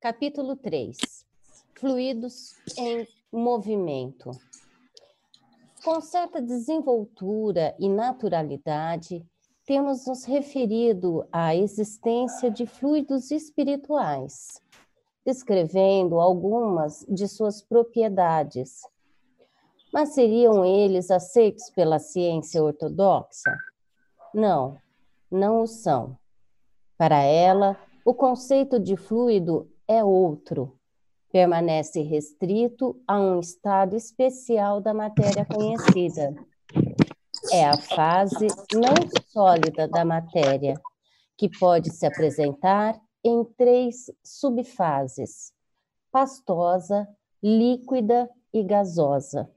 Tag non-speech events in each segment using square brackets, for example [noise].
Capítulo 3 Fluidos em movimento. Com certa desenvoltura e naturalidade, temos nos referido à existência de fluidos espirituais, descrevendo algumas de suas propriedades. Mas seriam eles aceitos pela ciência ortodoxa? Não, não o são. Para ela, o conceito de fluido é outro. Permanece restrito a um estado especial da matéria conhecida é a fase não sólida da matéria, que pode se apresentar em três subfases: pastosa, líquida e gasosa.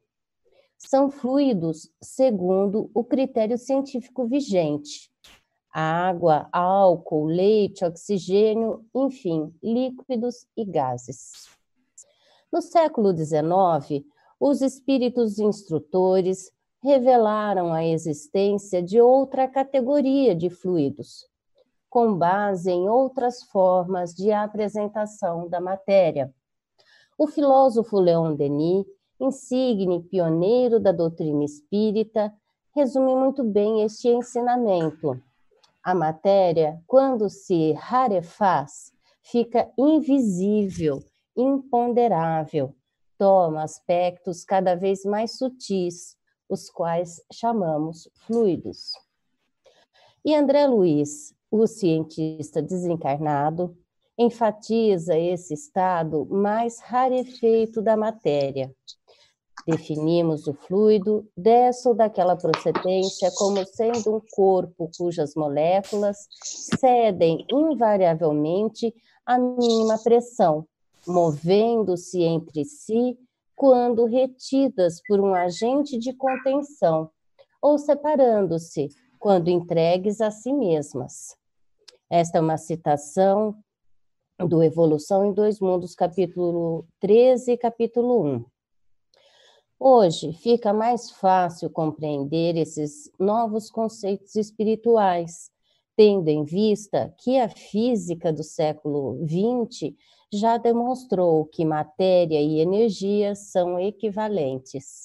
São fluidos segundo o critério científico vigente. Água, álcool, leite, oxigênio, enfim, líquidos e gases. No século XIX, os espíritos instrutores revelaram a existência de outra categoria de fluidos, com base em outras formas de apresentação da matéria. O filósofo Leon Denis, insigne pioneiro da doutrina espírita, resume muito bem este ensinamento. A matéria, quando se rarefaz, fica invisível, imponderável, toma aspectos cada vez mais sutis, os quais chamamos fluidos. E André Luiz, o cientista desencarnado, enfatiza esse estado mais rarefeito da matéria. Definimos o fluido dessa ou daquela procedência como sendo um corpo cujas moléculas cedem invariavelmente à mínima pressão, movendo-se entre si quando retidas por um agente de contenção, ou separando-se quando entregues a si mesmas. Esta é uma citação do Evolução em Dois Mundos, capítulo 13 e capítulo 1. Hoje fica mais fácil compreender esses novos conceitos espirituais, tendo em vista que a física do século XX já demonstrou que matéria e energia são equivalentes.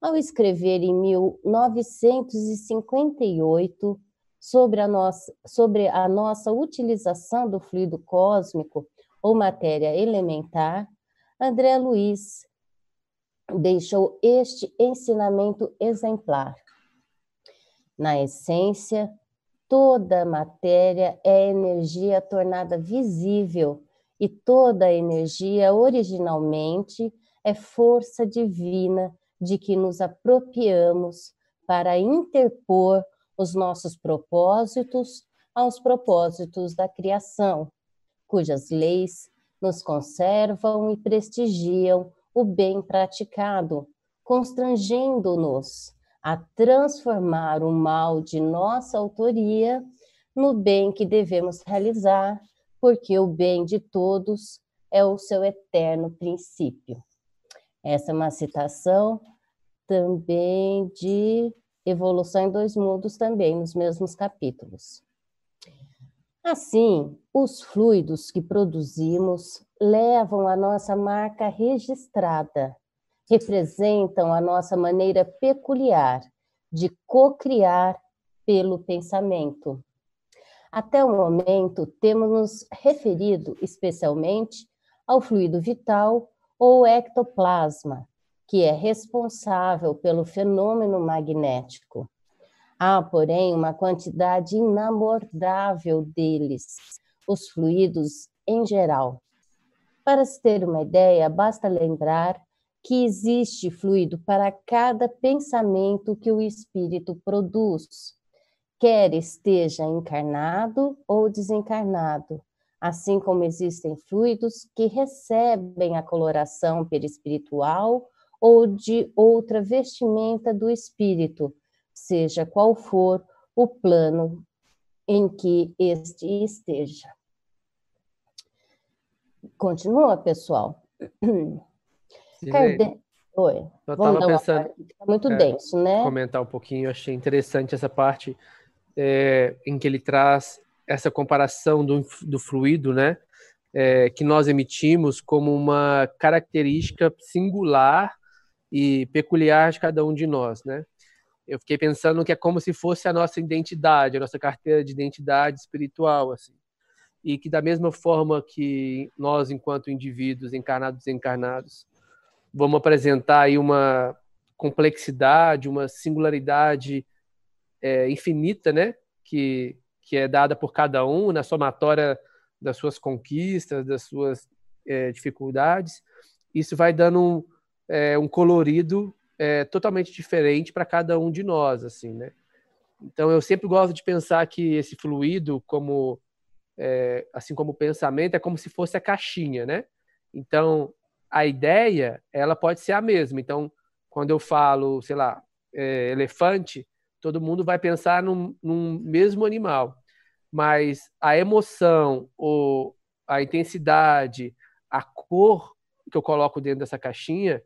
Ao escrever em 1958 sobre a nossa, sobre a nossa utilização do fluido cósmico ou matéria elementar, André Luiz deixou este ensinamento exemplar. Na essência, toda matéria é energia tornada visível e toda energia originalmente é força divina de que nos apropriamos para interpor os nossos propósitos aos propósitos da criação, cujas leis nos conservam e prestigiam o bem praticado, constrangendo-nos a transformar o mal de nossa autoria no bem que devemos realizar porque o bem de todos é o seu eterno princípio. Essa é uma citação também de Evolução em Dois Mundos, também nos mesmos capítulos. Assim, os fluidos que produzimos levam a nossa marca registrada, representam a nossa maneira peculiar de co-criar pelo pensamento. Até o momento, temos nos referido especialmente ao fluido vital ou ectoplasma, que é responsável pelo fenômeno magnético. Há, porém, uma quantidade inabordável deles, os fluidos em geral. Para se ter uma ideia, basta lembrar que existe fluido para cada pensamento que o espírito produz quer esteja encarnado ou desencarnado, assim como existem fluidos que recebem a coloração perispiritual ou de outra vestimenta do espírito, seja qual for o plano em que este esteja. Continua, pessoal. Oi. Eu estava pensando. Uma... muito é, denso, né? Comentar um pouquinho, eu achei interessante essa parte é, em que ele traz essa comparação do, do fluido, né? é, que nós emitimos como uma característica singular e peculiar de cada um de nós, né? Eu fiquei pensando que é como se fosse a nossa identidade, a nossa carteira de identidade espiritual, assim. E que da mesma forma que nós, enquanto indivíduos encarnados e encarnados, vamos apresentar aí uma complexidade, uma singularidade é, infinita, né? Que, que é dada por cada um na somatória das suas conquistas, das suas é, dificuldades. Isso vai dando um, é, um colorido é, totalmente diferente para cada um de nós, assim, né? Então eu sempre gosto de pensar que esse fluido, como é, assim como o pensamento, é como se fosse a caixinha, né? Então a ideia ela pode ser a mesma. Então quando eu falo, sei lá, é, elefante, todo mundo vai pensar num, num mesmo animal, mas a emoção, ou a intensidade, a cor que eu coloco dentro dessa caixinha,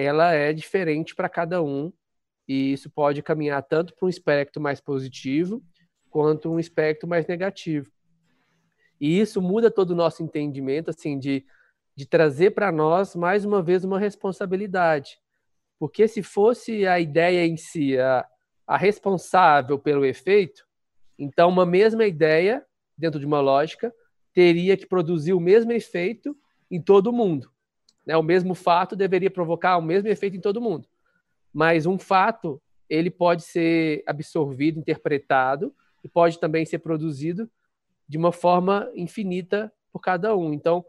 ela é diferente para cada um e isso pode caminhar tanto para um espectro mais positivo quanto um espectro mais negativo. E isso muda todo o nosso entendimento, assim, de, de trazer para nós mais uma vez uma responsabilidade. Porque se fosse a ideia em si a, a responsável pelo efeito, então uma mesma ideia, dentro de uma lógica, teria que produzir o mesmo efeito em todo mundo. Né? O mesmo fato deveria provocar o mesmo efeito em todo mundo. Mas um fato, ele pode ser absorvido, interpretado, e pode também ser produzido de uma forma infinita por cada um. Então,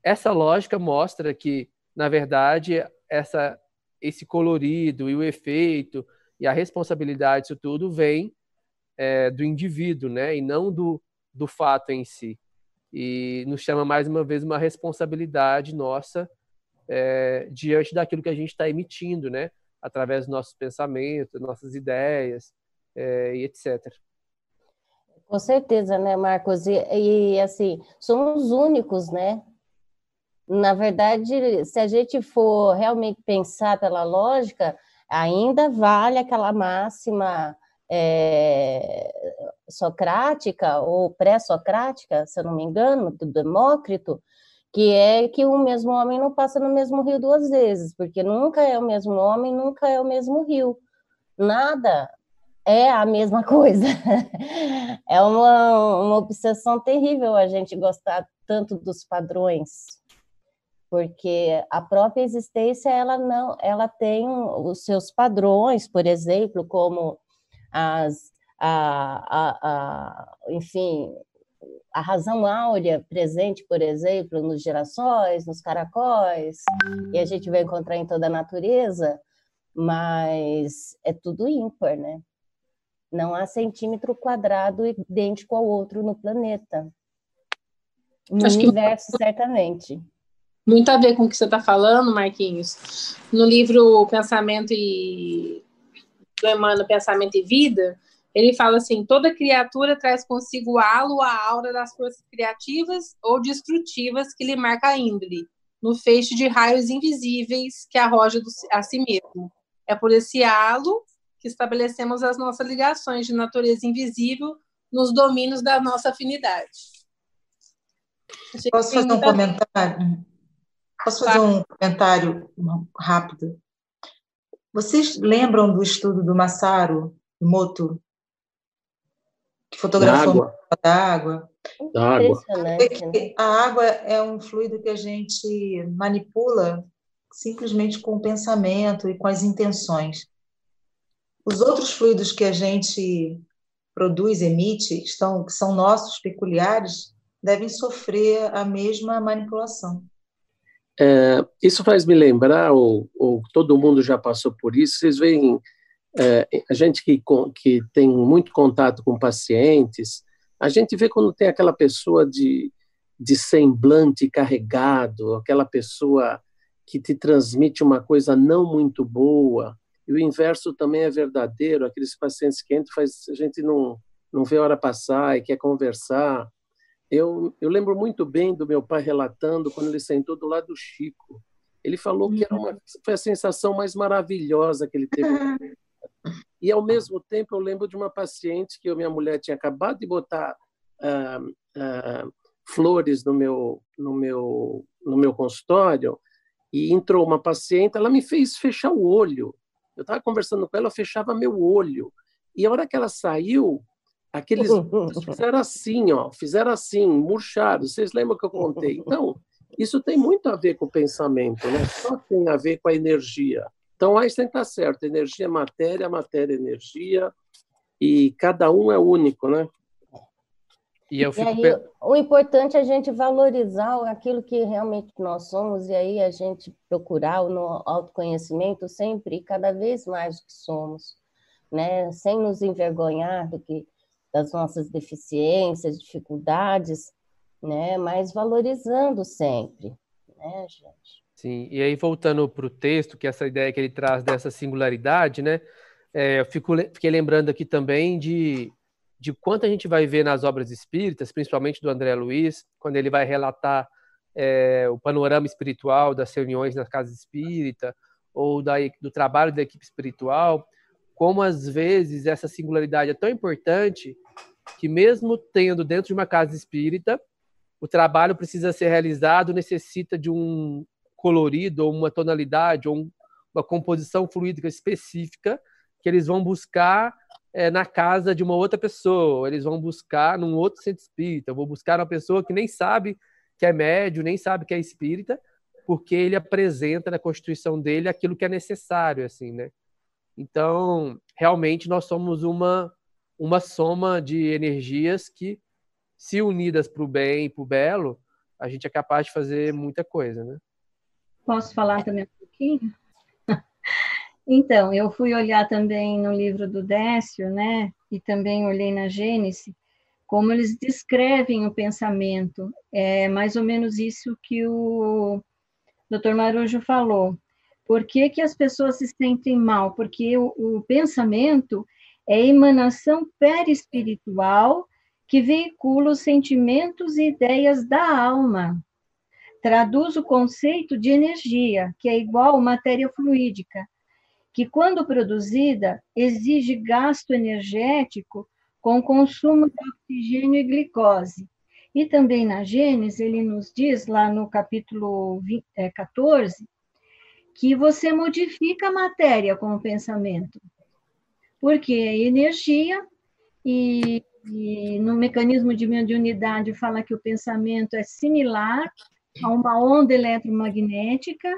essa lógica mostra que, na verdade, essa esse colorido e o efeito e a responsabilidade disso tudo vem é, do indivíduo, né? E não do, do fato em si. E nos chama mais uma vez uma responsabilidade nossa é, diante daquilo que a gente está emitindo, né? Através dos nossos pensamentos, nossas ideias é, e etc. Com certeza, né, Marcos? E, e assim, somos únicos, né? na verdade, se a gente for realmente pensar pela lógica, ainda vale aquela máxima é, socrática ou pré-socrática, se eu não me engano, do Demócrito, que é que o mesmo homem não passa no mesmo rio duas vezes, porque nunca é o mesmo homem, nunca é o mesmo rio. Nada é a mesma [laughs] coisa. É uma, uma obsessão terrível a gente gostar tanto dos padrões porque a própria existência ela não ela tem os seus padrões por exemplo como as a, a, a, enfim a razão áurea presente por exemplo nos girassóis nos caracóis e a gente vai encontrar em toda a natureza mas é tudo ímpar né? Não há centímetro quadrado idêntico ao outro no planeta. No Acho universo que... certamente. Muito a ver com o que você está falando, Marquinhos. No livro Pensamento e do Emmanuel Pensamento e Vida, ele fala assim: toda criatura traz consigo o halo, a aura das forças criativas ou destrutivas que lhe marca a índole, no feixe de raios invisíveis que arroja a si mesmo. É por esse halo que estabelecemos as nossas ligações de natureza invisível nos domínios da nossa afinidade. Posso fazer um comentário? Posso fazer um comentário rápido? Vocês lembram do estudo do Masaru Emoto, que fotografou da água? Da água. A água é um fluido que a gente manipula simplesmente com o pensamento e com as intenções. Os outros fluidos que a gente produz, emite, estão, que são nossos, peculiares, devem sofrer a mesma manipulação. É, isso faz me lembrar, ou, ou, todo mundo já passou por isso, vocês veem, é, a gente que, que tem muito contato com pacientes, a gente vê quando tem aquela pessoa de, de semblante carregado, aquela pessoa que te transmite uma coisa não muito boa, e o inverso também é verdadeiro, aqueles pacientes que entram, faz, a gente não, não vê a hora passar e quer conversar, eu, eu lembro muito bem do meu pai relatando quando ele sentou do lado do Chico. Ele falou que era uma, uhum. foi a sensação mais maravilhosa que ele teve. [laughs] E, ao mesmo tempo, eu lembro de uma paciente que eu, minha mulher tinha acabado de botar uh, uh, flores no meu, no meu, no meu consultório e entrou uma paciente, ela me fez fechar o olho. Eu estava conversando com ela, ela fechava meu olho. E a hora que ela saiu, aqueles [laughs] fizeram assim, ó, fizeram assim, murcharam. Vocês lembram que eu contei? Então, isso tem muito a ver com o pensamento, né? Só tem a ver com a energia. Então, Einstein está certo. Energia é matéria, matéria é energia. E cada um é único, né? E, eu fico... e aí, o importante é a gente valorizar aquilo que realmente nós somos, e aí a gente procurar o autoconhecimento sempre e cada vez mais do que somos, né? sem nos envergonhar do que das nossas deficiências, dificuldades, né? mas valorizando sempre, né, gente? Sim, e aí voltando para o texto, que é essa ideia que ele traz dessa singularidade, né? É, eu fico, fiquei lembrando aqui também de de quanto a gente vai ver nas obras espíritas, principalmente do André Luiz, quando ele vai relatar é, o panorama espiritual das reuniões na casa espírita ou da, do trabalho da equipe espiritual, como às vezes essa singularidade é tão importante que mesmo tendo dentro de uma casa espírita, o trabalho precisa ser realizado, necessita de um colorido ou uma tonalidade ou uma composição fluídica específica que eles vão buscar é, na casa de uma outra pessoa, eles vão buscar num outro centro espírita, eu vou buscar uma pessoa que nem sabe que é médio, nem sabe que é espírita, porque ele apresenta na constituição dele aquilo que é necessário, assim, né? Então, realmente nós somos uma uma soma de energias que, se unidas para o bem e para o belo, a gente é capaz de fazer muita coisa, né? Posso falar também um pouquinho? [laughs] Então, eu fui olhar também no livro do Décio, né, e também olhei na Gênesis, como eles descrevem o pensamento. É mais ou menos isso que o Dr. Marujo falou. Por que, que as pessoas se sentem mal? Porque o, o pensamento é emanação perispiritual que veicula os sentimentos e ideias da alma. Traduz o conceito de energia, que é igual matéria fluídica, que, quando produzida, exige gasto energético com consumo de oxigênio e glicose. E também na Gênesis, ele nos diz, lá no capítulo 20, é, 14, que você modifica a matéria com o pensamento. Porque é energia, e, e no mecanismo de mediunidade fala que o pensamento é similar a uma onda eletromagnética,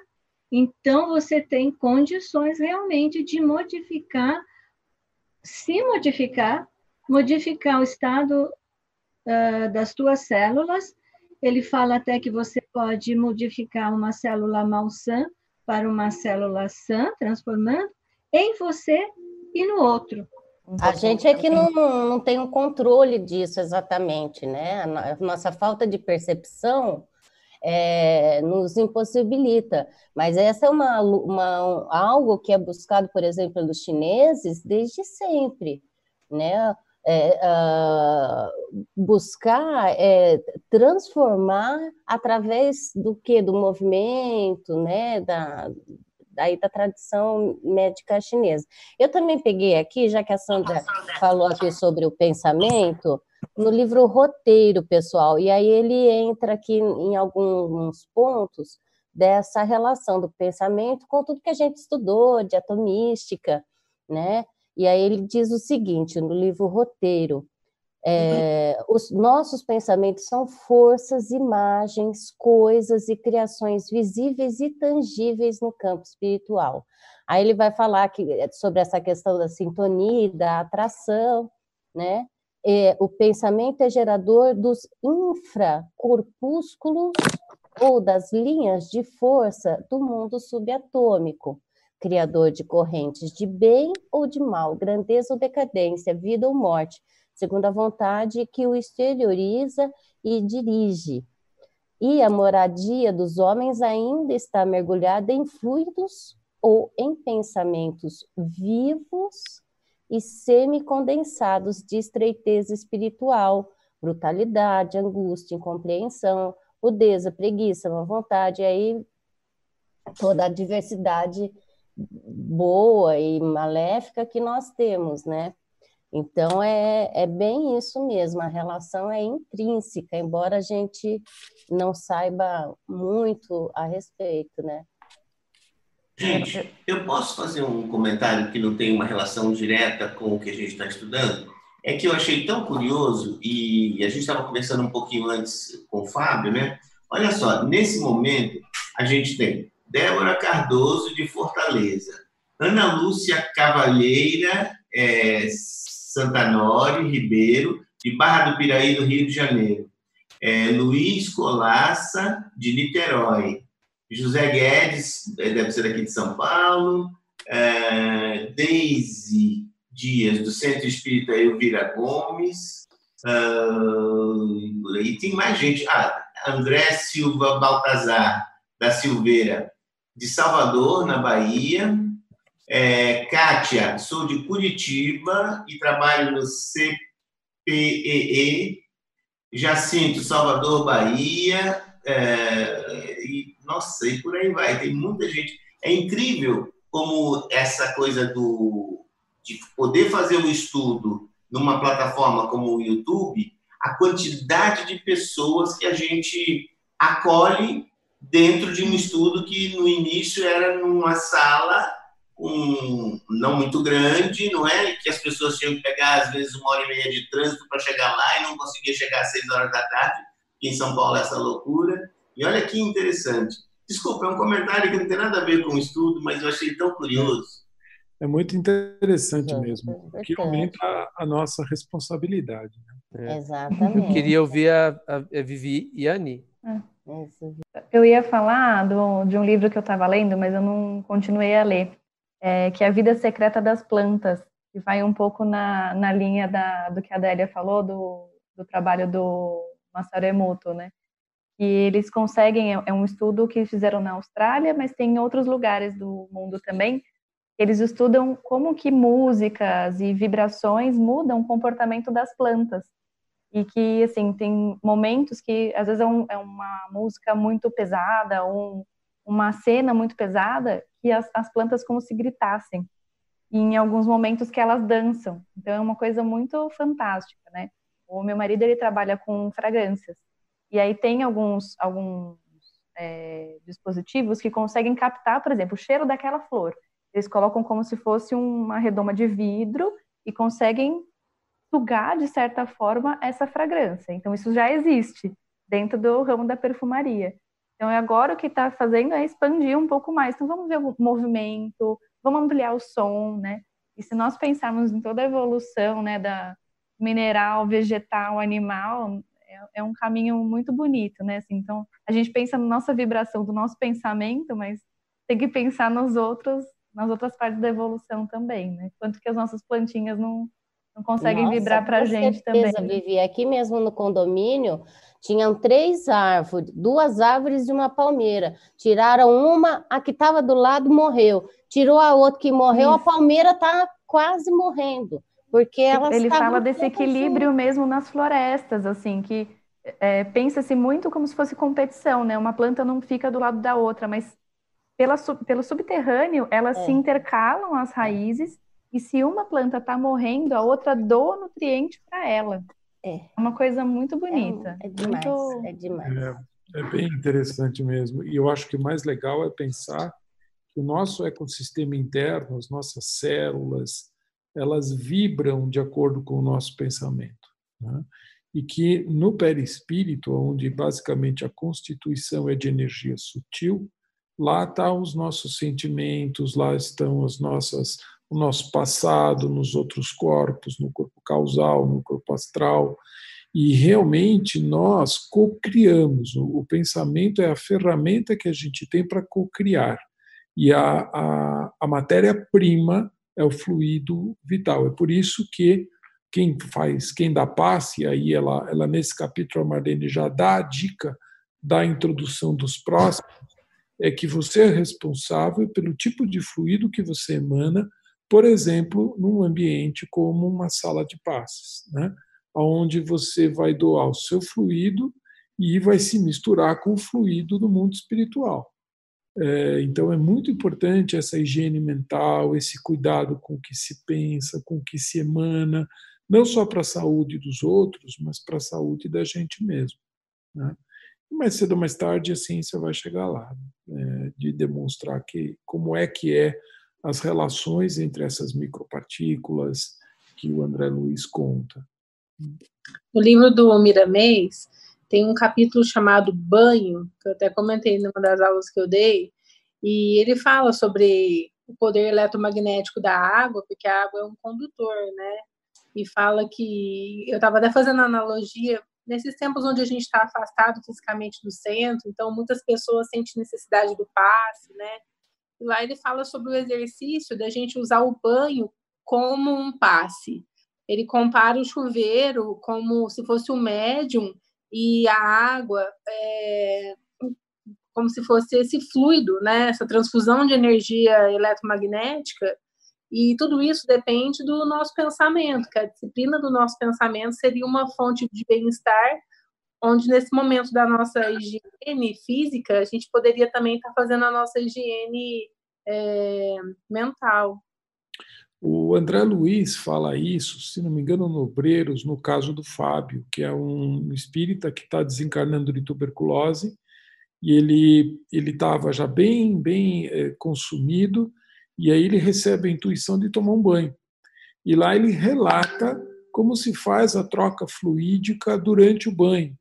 então, você tem condições realmente de modificar, se modificar, modificar o estado uh, das tuas células. Ele fala até que você pode modificar uma célula malsã para uma célula sã, transformando em você e no outro. A gente é que não, não tem o um controle disso exatamente, né? A nossa falta de percepção é, nos impossibilita. Mas essa é uma, uma, algo que é buscado, por exemplo, pelos chineses desde sempre, né? É, uh, buscar é, transformar através do que do movimento, né, da, daí da tradição médica chinesa. Eu também peguei aqui, já que a Sandra falou aqui sobre o pensamento, no livro Roteiro, pessoal, e aí ele entra aqui em alguns pontos dessa relação do pensamento com tudo que a gente estudou de atomística, né? E aí ele diz o seguinte no livro Roteiro: é, os nossos pensamentos são forças, imagens, coisas e criações visíveis e tangíveis no campo espiritual. Aí ele vai falar que, sobre essa questão da sintonia, da atração, né? é, o pensamento é gerador dos infracorpúsculos ou das linhas de força do mundo subatômico, criador de correntes de bem ou de mal, grandeza ou decadência, vida ou morte, segundo a vontade que o exterioriza e dirige. E a moradia dos homens ainda está mergulhada em fluidos ou em pensamentos vivos e semicondensados de estreiteza espiritual, brutalidade, angústia, incompreensão, rudeza, preguiça, má vontade, e aí toda a diversidade boa e maléfica que nós temos, né? Então, é, é bem isso mesmo, a relação é intrínseca, embora a gente não saiba muito a respeito, né? Gente, eu posso fazer um comentário que não tem uma relação direta com o que a gente está estudando? É que eu achei tão curioso, e a gente estava conversando um pouquinho antes com o Fábio, né? Olha só, nesse momento, a gente tem Débora Cardoso, de Fortaleza, Ana Lúcia Cavalheira, é, Santanori Ribeiro, de Barra do Piraí, do Rio de Janeiro, é, Luiz Colaça, de Niterói, José Guedes, é, deve ser aqui de São Paulo, é, Deise Dias, do Centro Espírita Elvira Gomes, uh, e tem mais gente, ah, André Silva Baltazar, da Silveira, de Salvador, na Bahia, é, Kátia, sou de Curitiba e trabalho no CPEE, Jacinto, Salvador, Bahia, é, e nossa, e por aí vai. Tem muita gente. É incrível como essa coisa do de poder fazer o estudo numa plataforma como o YouTube, a quantidade de pessoas que a gente acolhe dentro de um estudo que no início era numa sala um, não muito grande, não é? Que as pessoas tinham que pegar, às vezes, uma hora e meia de trânsito para chegar lá e não conseguia chegar às seis horas da tarde, que em São Paulo é essa loucura. E olha que interessante. Desculpa, é um comentário que não tem nada a ver com o estudo, mas eu achei tão curioso. É muito interessante é, mesmo, que aumenta a, a, nossa responsabilidade. Né? É. Exatamente. Eu queria ouvir a, a, a Vivi e a Ani. É. Eu ia falar do, de um livro que eu estava lendo, mas eu não continuei a ler, é, que é A Vida Secreta das Plantas, que vai um pouco na, na linha da, do que a Adélia falou, do, do trabalho do Masaru Emoto, né? E eles conseguem, é, é um estudo que fizeram na Austrália, mas tem em outros lugares do mundo também, eles estudam como que músicas e vibrações mudam o comportamento das plantas. E que, assim, tem momentos que, às vezes, é, um, é uma música muito pesada, um, uma cena muito pesada, as, as plantas como se gritassem. E em alguns momentos que elas dançam. Então, é uma coisa muito fantástica, né? O meu marido, ele trabalha com fragrâncias. E aí tem alguns, alguns é, dispositivos que conseguem captar, por exemplo, o cheiro daquela flor. Eles colocam como se fosse uma redoma de vidro e conseguem sugar, de certa forma, essa fragrância. Então, isso já existe dentro do ramo da perfumaria. Então, agora o que está fazendo é expandir um pouco mais. Então, vamos ver o movimento, vamos ampliar o som, né? E se nós pensarmos em toda a evolução, né, da mineral, vegetal, animal, é, é um caminho muito bonito, né? Assim, então, a gente pensa na nossa vibração, do nosso pensamento, mas tem que pensar nos outros, nas outras partes da evolução também, né? Quanto que as nossas plantinhas não, não conseguem Nossa, vibrar para a gente certeza, também. Vivi, aqui mesmo no condomínio tinham três árvores, duas árvores e uma palmeira. Tiraram uma, a que estava do lado morreu. Tirou a outra que morreu, Isso. a palmeira está quase morrendo. Porque elas Ele fala desse equilíbrio mesmo nas florestas, assim, que é, pensa-se muito como se fosse competição, né? Uma planta não fica do lado da outra, mas pela, pelo subterrâneo elas é. se intercalam as raízes e se uma planta está morrendo, a outra doa nutriente para ela. É. é uma coisa muito bonita. É, é demais, muito... é demais. É, é bem interessante mesmo. E eu acho que o mais legal é pensar que o nosso ecossistema interno, as nossas células, elas vibram de acordo com o nosso pensamento. Né? E que no perispírito, onde basicamente a constituição é de energia sutil, lá estão tá os nossos sentimentos, lá estão as nossas, o nosso passado, nos outros corpos, no corpo causal, no corpo astral. E realmente nós co-criamos. O pensamento é a ferramenta que a gente tem para co-criar. E a, a, a matéria-prima é o fluido vital. É por isso que quem faz, quem dá passe, aí ela, ela nesse capítulo a Marlene já dá a dica da introdução dos próximos, é que você é responsável pelo tipo de fluido que você emana, por exemplo, num ambiente como uma sala de passes, né? onde você vai doar o seu fluido e vai se misturar com o fluido do mundo espiritual. É, então é muito importante essa higiene mental, esse cuidado com o que se pensa, com o que se emana, não só para a saúde dos outros, mas para a saúde da gente mesmo. Né? mais cedo ou mais tarde a ciência vai chegar lá, né? de demonstrar que como é que é as relações entre essas micropartículas que o André Luiz conta. No livro do Miramês, tem um capítulo chamado Banho, que eu até comentei numa das aulas que eu dei, e ele fala sobre o poder eletromagnético da água, porque a água é um condutor, né? E fala que eu estava até fazendo analogia nesses tempos onde a gente está afastado fisicamente do centro, então muitas pessoas sentem necessidade do passe, né? Lá ele fala sobre o exercício da gente usar o banho como um passe. Ele compara o chuveiro como se fosse um médium e a água é, como se fosse esse fluido, né? Essa transfusão de energia eletromagnética e tudo isso depende do nosso pensamento, que a disciplina do nosso pensamento seria uma fonte de bem-estar, onde nesse momento da nossa higiene física, a gente poderia também estar fazendo a nossa higiene é, mental. O André Luiz fala isso, se não me engano, no Obreiros, no caso do Fábio, que é um espírita que está desencarnando de tuberculose, e ele ele estava já bem bem é, consumido, e aí ele recebe a intuição de tomar um banho. E lá ele relata como se faz a troca fluídica durante o banho,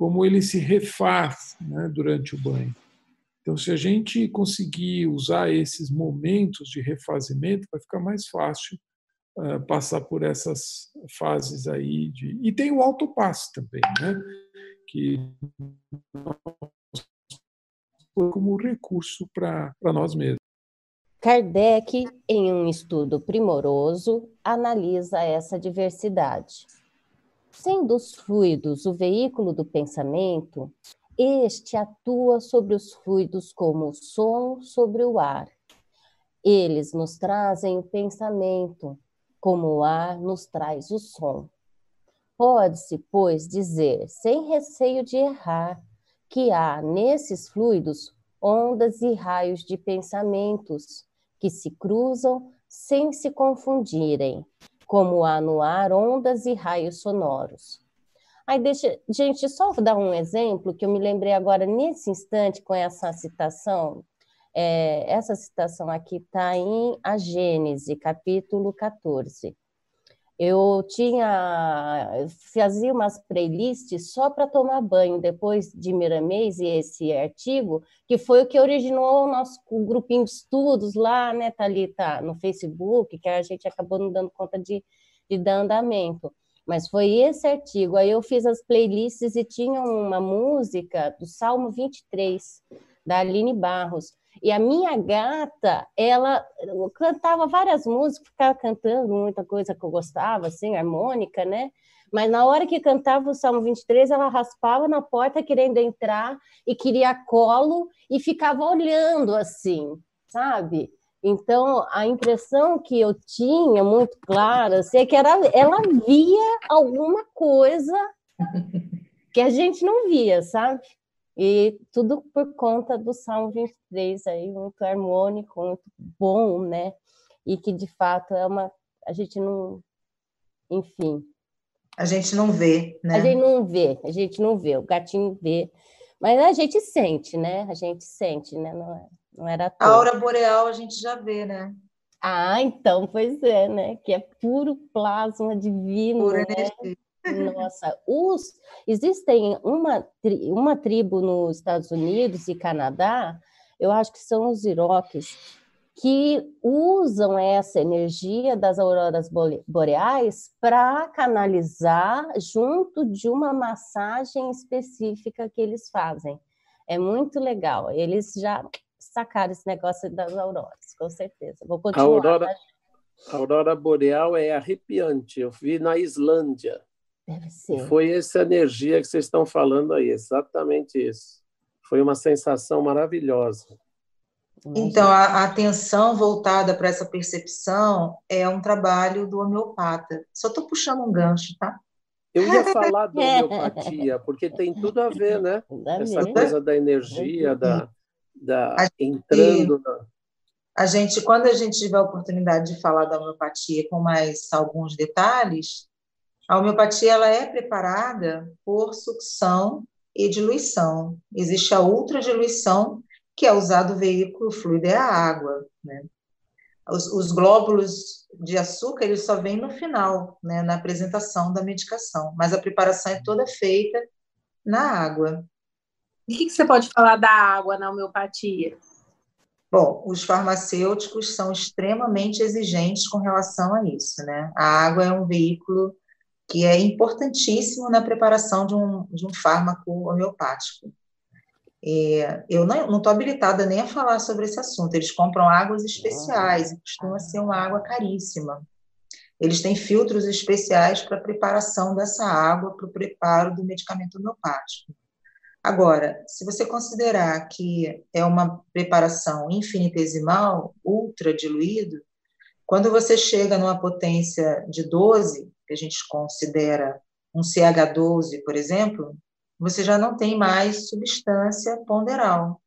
como ele se refaz né, durante o banho. Então, se a gente conseguir usar esses momentos de refazimento, vai ficar mais fácil uh, passar por essas fases aí. De... E tem o autopasse também, né? que como recurso para nós mesmos. Kardec, em um estudo primoroso, analisa essa diversidade. Sendo os fluidos o veículo do pensamento, este atua sobre os fluidos como o som sobre o ar. Eles nos trazem o pensamento, como o ar nos traz o som. Pode-se, pois, dizer, sem receio de errar, que há nesses fluidos ondas e raios de pensamentos que se cruzam sem se confundirem, como há no ar ondas e raios sonoros. Aí deixa, gente, só dar um exemplo que eu me lembrei agora nesse instante com essa citação. É, essa citação aqui está em A Gênese, capítulo 14 eu tinha fazia umas playlists só para tomar banho depois de Miramês e esse artigo que foi o que originou o nosso grupinho de estudos lá, né, Thalita, no Facebook, que a gente acabou não dando conta de, de dar andamento. Mas foi esse artigo. Aí eu fiz as playlists e tinha uma música do Salmo 23, da Aline Barros. E a minha gata, ela cantava várias músicas, ficava cantando muita coisa que eu gostava, assim, harmônica, né? Mas na hora que cantava o Salmo 23, ela raspava na porta querendo entrar e queria colo e ficava olhando assim, sabe? Então, a impressão que eu tinha muito clara assim, é que era, ela via alguma coisa [laughs] que a gente não via, sabe? E tudo por conta do Salmo 23 aí, muito harmônico, muito bom, né? E que de fato é uma a gente não enfim, a gente não vê, né? A gente não vê, a gente não vê, o gatinho vê, mas a gente sente, né? A gente sente, né? Não, é, não era A aura boreal a gente já vê, né? Ah, então, pois é, né? Que é puro plasma divino, Pura né? energia. Nossa, os, existem uma, uma tribo nos Estados Unidos e Canadá, eu acho que são os Iroques, que usam essa energia das auroras boreais para canalizar junto de uma massagem específica que eles fazem. É muito legal. Eles já sacaram esse negócio das auroras, com certeza. Vou continuar. A aurora, tá? a aurora boreal é arrepiante. Eu vi na Islândia. Deve ser. Foi essa energia que vocês estão falando aí, exatamente isso. Foi uma sensação maravilhosa. Então, a atenção voltada para essa percepção é um trabalho do homeopata. Só estou puxando um gancho, tá? Eu ia [laughs] falar da homeopatia, porque tem tudo a ver, né? Essa coisa da energia, da, da, entrando na... A gente, quando a gente tiver a oportunidade de falar da homeopatia com mais alguns detalhes, a homeopatia ela é preparada por sucção e diluição. Existe a ultradiluição, que é usado o veículo fluido é a água, né? Os, os, glóbulos de açúcar eles só vêm no final, né, na apresentação da medicação, mas a preparação é toda feita na água. O que, que você pode falar da água na homeopatia? Bom, os farmacêuticos são extremamente exigentes com relação a isso, né? A água é um veículo que é importantíssimo na preparação de um, de um fármaco homeopático. É, eu não estou habilitada nem a falar sobre esse assunto. Eles compram águas especiais e costuma ser uma água caríssima. Eles têm filtros especiais para a preparação dessa água para o preparo do medicamento homeopático. Agora, se você considerar que é uma preparação infinitesimal, ultra diluído, quando você chega numa potência de 12, que a gente considera um CH12, por exemplo, você já não tem mais substância ponderal.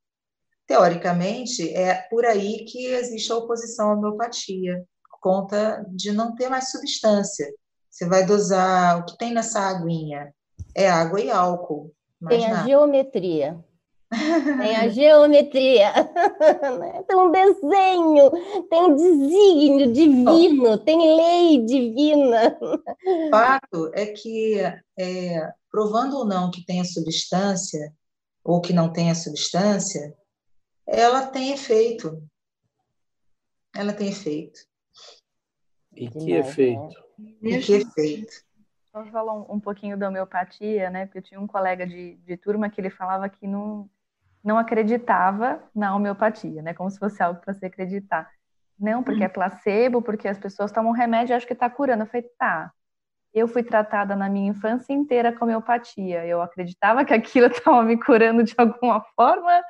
Teoricamente, é por aí que existe a oposição à homeopatia, por conta de não ter mais substância. Você vai dosar o que tem nessa aguinha? É água e álcool. Tem a geometria. Tem a [laughs] geometria, [laughs] né? tem um desenho, tem um desígnio divino, tem lei divina. O fato é que é, provando ou não que tenha substância, ou que não tenha substância, ela tem efeito. Ela tem efeito. E que efeito? E que efeito? Vamos falar um, um, pouquinho da homeopatia, né? Porque eu tinha um colega de, de turma que ele falava que não, não acreditava na homeopatia, né? Como se fosse algo para se acreditar. Não, porque é placebo, porque as pessoas tomam remédio e acham que está curando. Eu falei, tá, eu fui tratada na minha infância inteira com homeopatia. Eu acreditava que aquilo [laughs] estava me curando de alguma forma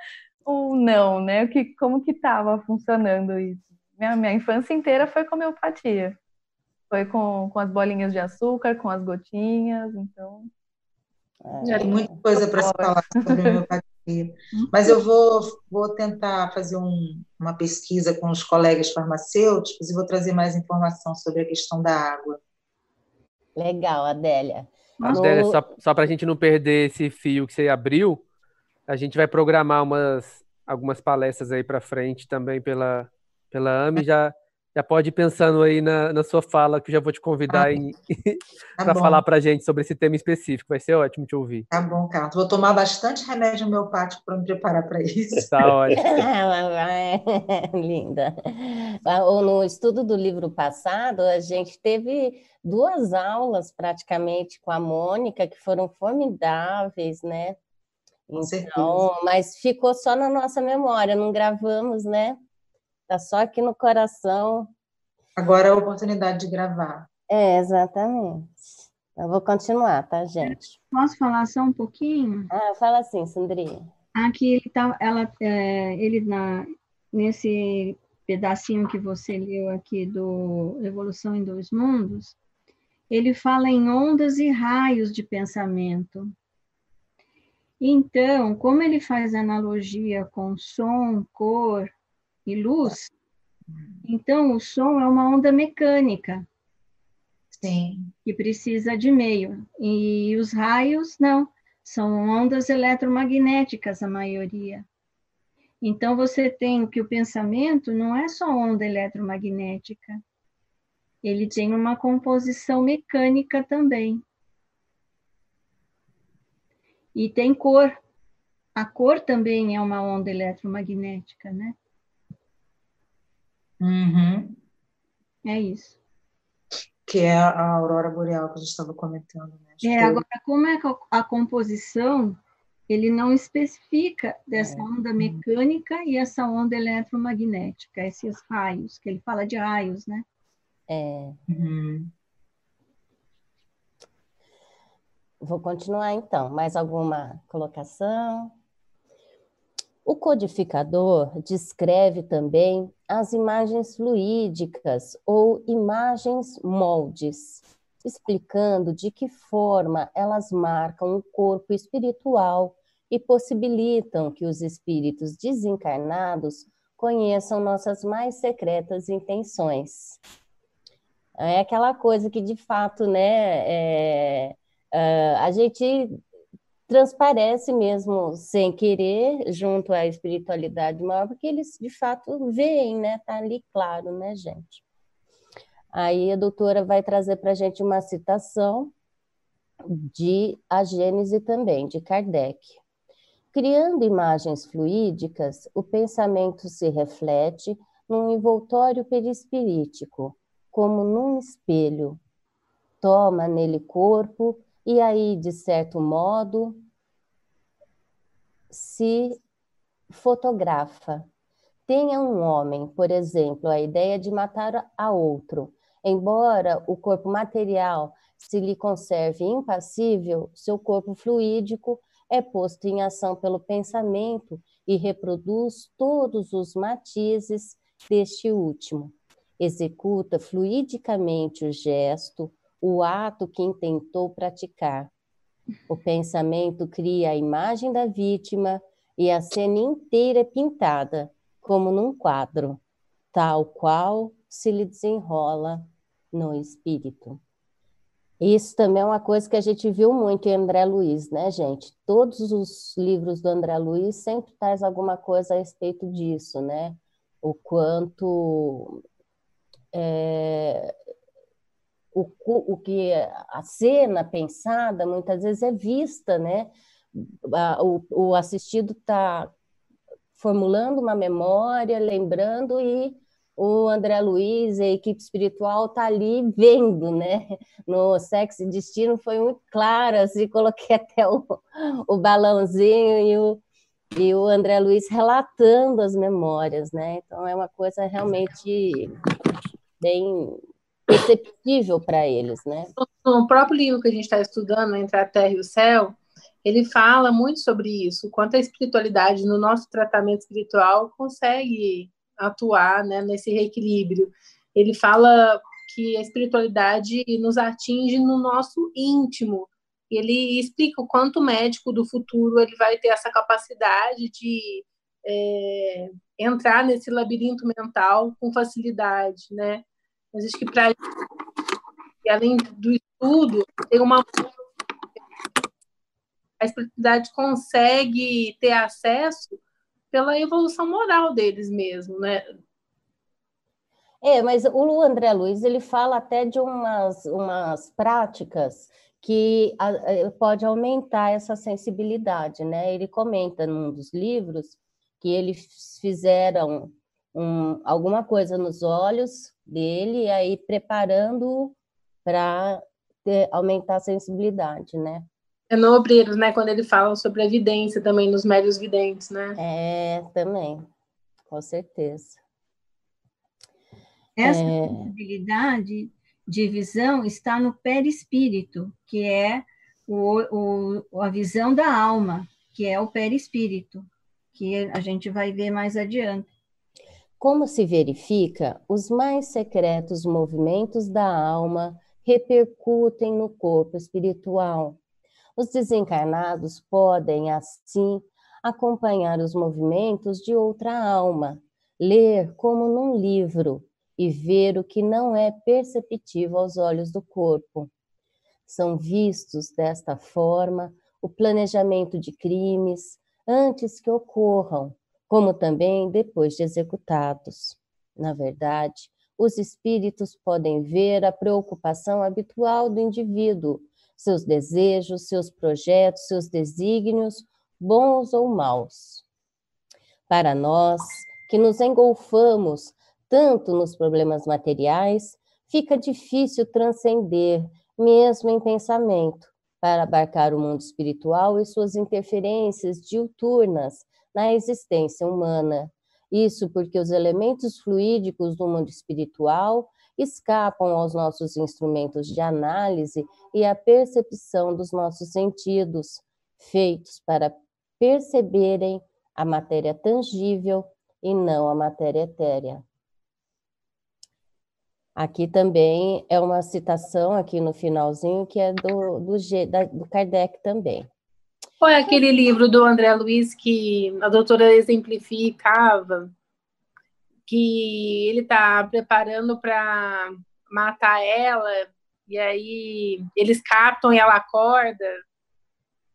ou não, né? Que, como que estava funcionando isso? Minha, minha infância inteira foi com homeopatia. Foi com, com as bolinhas de açúcar, com as gotinhas, então... Já tem muita coisa para se falar sobre homeopatia. Mas eu vou, vou tentar fazer um, uma pesquisa com os colegas farmacêuticos e vou trazer mais informação sobre a questão da água. Legal, Adélia. Adélia, no... só, só para a gente não perder esse fio que você abriu, a gente vai programar umas, algumas palestras aí para frente também pela, pela AMI. Já, já pode ir pensando aí na, na sua fala, que eu já vou te convidar ah, tá [laughs] para falar para a gente sobre esse tema específico. Vai ser ótimo te ouvir. Tá bom, Carlos. Vou tomar bastante remédio homeopático para me preparar para isso. Tá ótimo. [laughs] Linda. Ah, no estudo do livro passado, a gente teve duas aulas praticamente com a Mônica, que foram formidáveis, né? Com então, certeza. mas ficou só na nossa memória, não gravamos, né? Está só aqui no coração. Agora é a oportunidade de gravar. É, exatamente. Eu vou continuar, tá, gente? Posso falar só um pouquinho? Ah, fala assim, Sandrinha. Aqui ele tá, ela, é, ele na nesse pedacinho que você leu aqui do Evolução em Dois Mundos, ele fala em ondas e raios de pensamento. Então, como ele faz analogia com som, cor, e luz, então o som é uma onda mecânica. Sim. Que precisa de meio. E os raios, não. São ondas eletromagnéticas, a maioria. Então, você tem que o pensamento não é só onda eletromagnética. Ele tem uma composição mecânica também. E tem cor. A cor também é uma onda eletromagnética, né? Uhum. É isso. Que é a aurora boreal que a gente estava comentando. Né? É, agora, como é que a composição, ele não especifica dessa é. onda mecânica e essa onda eletromagnética, esses raios, que ele fala de raios, né? É. Uhum. Vou continuar então. Mais alguma colocação? O codificador descreve também as imagens fluídicas ou imagens moldes, explicando de que forma elas marcam o corpo espiritual e possibilitam que os espíritos desencarnados conheçam nossas mais secretas intenções. É aquela coisa que, de fato, né, é, é, a gente transparece mesmo sem querer junto à espiritualidade maior, porque eles de fato veem, né? Tá ali claro, né, gente? Aí a doutora vai trazer para a gente uma citação de A Gênese também, de Kardec. Criando imagens fluídicas, o pensamento se reflete num envoltório perispirítico, como num espelho. Toma nele corpo e aí, de certo modo, se fotografa. Tenha um homem, por exemplo, a ideia de matar a outro. Embora o corpo material se lhe conserve impassível, seu corpo fluídico é posto em ação pelo pensamento e reproduz todos os matizes deste último. Executa fluidicamente o gesto, o ato que intentou praticar. O pensamento cria a imagem da vítima e a cena inteira é pintada, como num quadro, tal qual se lhe desenrola no espírito. Isso também é uma coisa que a gente viu muito em André Luiz, né, gente? Todos os livros do André Luiz sempre traz alguma coisa a respeito disso, né? O quanto é, o, o que a cena pensada muitas vezes é vista, né? O, o assistido está formulando uma memória, lembrando e o André Luiz e a equipe espiritual tá ali vendo, né? No Sexo e Destino foi muito claro, assim, [laughs] coloquei até o, o balãozinho e o, e o André Luiz relatando as memórias, né? Então é uma coisa realmente bem perceptível para eles, né? No próprio livro que a gente está estudando, Entre a Terra e o Céu, ele fala muito sobre isso, quanto a espiritualidade no nosso tratamento espiritual consegue atuar né, nesse reequilíbrio. Ele fala que a espiritualidade nos atinge no nosso íntimo. Ele explica o quanto o médico do futuro ele vai ter essa capacidade de é, entrar nesse labirinto mental com facilidade, né? Mas acho que para e além do estudo tem uma a espiritualidade consegue ter acesso pela evolução moral deles mesmo, né? É, mas o André Luiz ele fala até de umas, umas práticas que pode aumentar essa sensibilidade, né? Ele comenta num dos livros que eles fizeram um, alguma coisa nos olhos dele, e aí preparando para aumentar a sensibilidade, né? É no Obreiros, né? Quando ele fala sobre a evidência também nos médios videntes, né? É, também, com certeza. Essa é... possibilidade de visão está no perispírito, que é o, o, a visão da alma, que é o perispírito, que a gente vai ver mais adiante. Como se verifica, os mais secretos movimentos da alma repercutem no corpo espiritual, os desencarnados podem, assim, acompanhar os movimentos de outra alma, ler como num livro e ver o que não é perceptível aos olhos do corpo. São vistos desta forma o planejamento de crimes antes que ocorram, como também depois de executados. Na verdade, os espíritos podem ver a preocupação habitual do indivíduo seus desejos, seus projetos, seus desígnios, bons ou maus. Para nós, que nos engolfamos tanto nos problemas materiais, fica difícil transcender, mesmo em pensamento, para abarcar o mundo espiritual e suas interferências diuturnas na existência humana. Isso porque os elementos fluídicos do mundo espiritual escapam aos nossos instrumentos de análise e à percepção dos nossos sentidos, feitos para perceberem a matéria tangível e não a matéria etérea. Aqui também é uma citação, aqui no finalzinho, que é do, do, do Kardec também. Qual é aquele livro do André Luiz que a doutora exemplificava que ele está preparando para matar ela e aí eles captam e ela acorda?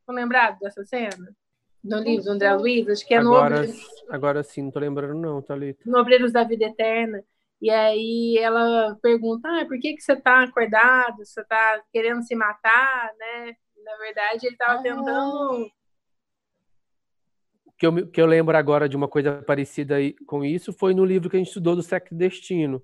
Estão lembrados dessa cena? No livro do André Luiz? Acho que é agora, no Agora sim, não tô lembrando não, Thalita. No Obreiros da Vida Eterna. E aí ela pergunta, ah, por que, que você está acordado? Você está querendo se matar, né? Na verdade, ele estava ah. tentando... Que eu, que eu lembro agora de uma coisa parecida com isso foi no livro que a gente estudou do Sexo Destino,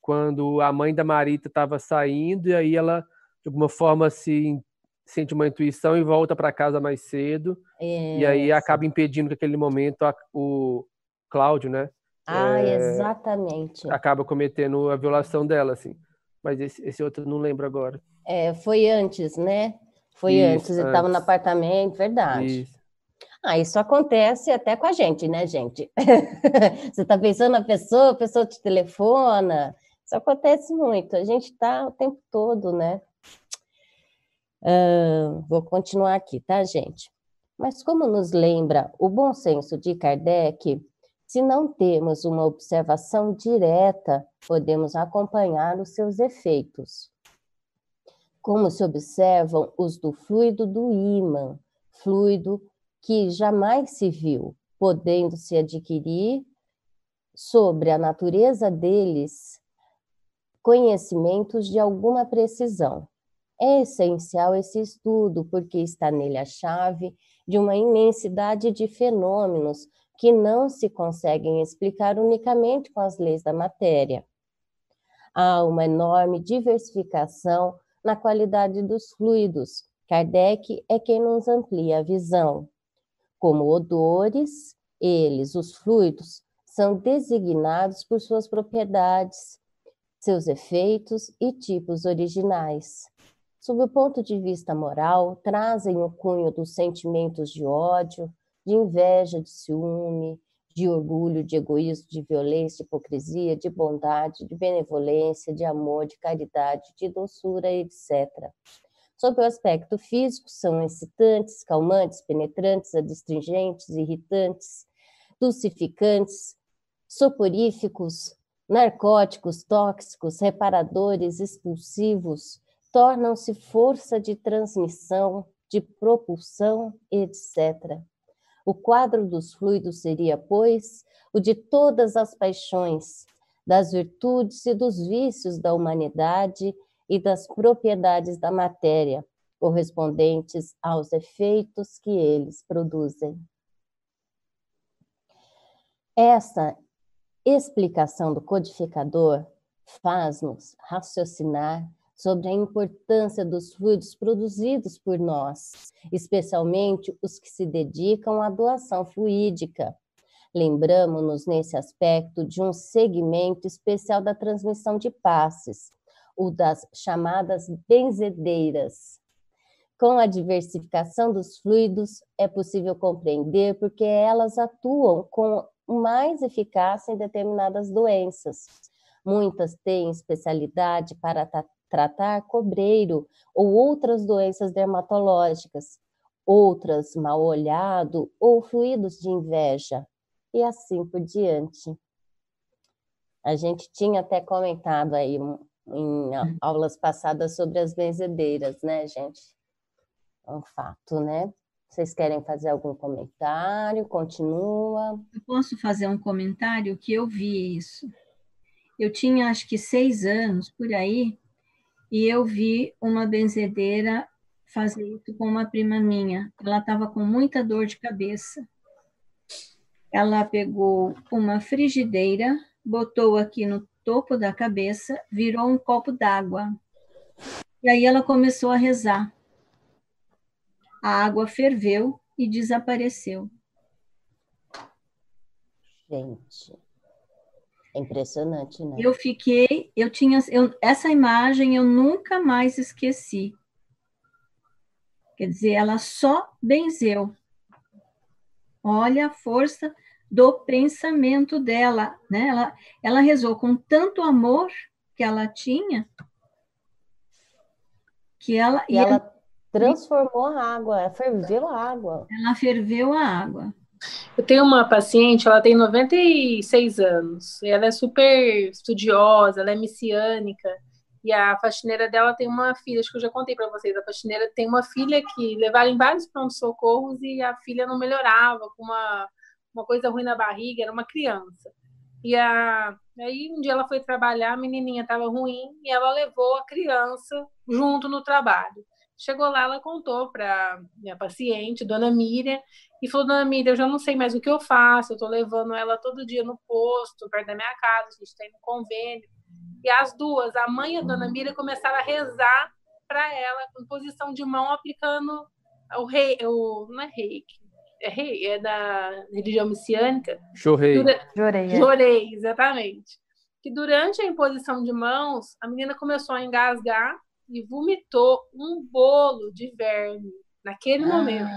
quando a mãe da Marita estava saindo e aí ela, de alguma forma, se sente uma intuição e volta para casa mais cedo. É, e aí acaba impedindo que aquele momento a, o Cláudio, né? Ah, é, exatamente. Acaba cometendo a violação dela, assim. Mas esse, esse outro eu não lembro agora. É, foi antes, né? Foi isso, antes, ele estava no apartamento, verdade. Isso. Ah, isso acontece até com a gente, né, gente? [laughs] Você está pensando na pessoa, a pessoa te telefona. Isso acontece muito. A gente está o tempo todo, né? Uh, vou continuar aqui, tá, gente? Mas como nos lembra o bom senso de Kardec, se não temos uma observação direta, podemos acompanhar os seus efeitos. Como se observam os do fluido do ímã, fluido que jamais se viu, podendo se adquirir sobre a natureza deles conhecimentos de alguma precisão. É essencial esse estudo, porque está nele a chave de uma imensidade de fenômenos que não se conseguem explicar unicamente com as leis da matéria. Há uma enorme diversificação na qualidade dos fluidos. Kardec é quem nos amplia a visão. Como odores, eles, os fluidos, são designados por suas propriedades, seus efeitos e tipos originais sob o ponto de vista moral, trazem o cunho dos sentimentos de ódio, de inveja, de ciúme, de orgulho, de egoísmo, de violência, de hipocrisia, de bondade, de benevolência, de amor, de caridade, de doçura, etc. Sob o aspecto físico, são excitantes, calmantes, penetrantes, adstringentes, irritantes, dulcificantes, soporíficos, narcóticos, tóxicos, reparadores, expulsivos, tornam-se força de transmissão, de propulsão, etc. O quadro dos fluidos seria, pois, o de todas as paixões, das virtudes e dos vícios da humanidade e das propriedades da matéria, correspondentes aos efeitos que eles produzem. Essa explicação do codificador faz-nos raciocinar sobre a importância dos fluidos produzidos por nós, especialmente os que se dedicam à doação fluídica. Lembramos-nos nesse aspecto de um segmento especial da transmissão de passes, o das chamadas benzedeiras. Com a diversificação dos fluidos, é possível compreender porque elas atuam com mais eficácia em determinadas doenças. Muitas têm especialidade para tratar cobreiro ou outras doenças dermatológicas, outras mal olhado ou fluidos de inveja, e assim por diante. A gente tinha até comentado aí em aulas passadas sobre as benzedeiras, né, gente? É um fato, né? Vocês querem fazer algum comentário? Continua. Eu posso fazer um comentário que eu vi isso. Eu tinha acho que seis anos por aí, e eu vi uma benzedeira fazer isso com uma prima minha. Ela estava com muita dor de cabeça. Ela pegou uma frigideira, botou aqui no topo da cabeça, virou um copo d'água. E aí ela começou a rezar. A água ferveu e desapareceu. Gente, é impressionante, né? Eu fiquei, eu tinha, eu, essa imagem eu nunca mais esqueci. Quer dizer, ela só benzeu. Olha a força do pensamento dela, né? Ela, ela rezou com tanto amor que ela tinha que ela e ela transformou a água, ferveu a água. Ela ferveu a água. Eu tenho uma paciente, ela tem 96 anos, ela é super estudiosa, ela é messiânica, e a faxineira dela tem uma filha, acho que eu já contei para vocês, a faxineira tem uma filha que levaram em vários prontos-socorros e a filha não melhorava, com uma, uma coisa ruim na barriga, era uma criança. E a, aí um dia ela foi trabalhar, a menininha estava ruim, e ela levou a criança junto no trabalho. Chegou lá, ela contou para minha paciente, dona Miriam, e falou: Dona Miriam, eu já não sei mais o que eu faço, eu estou levando ela todo dia no posto, perto da minha casa, a gente tem um convênio. E as duas, a mãe e a dona Miriam, começaram a rezar para ela, com posição de mão, aplicando o rei, o, não é reiki, é rei, é da religião messiânica. Chorei. Dura, Chorei, é. Chorei, exatamente. Que durante a imposição de mãos, a menina começou a engasgar e vomitou um bolo de verme naquele ah. momento.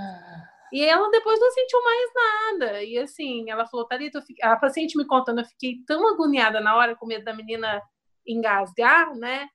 E ela depois não sentiu mais nada. E assim, ela falou, Thalita, a paciente me contando, eu fiquei tão agoniada na hora com medo da menina engasgar, né?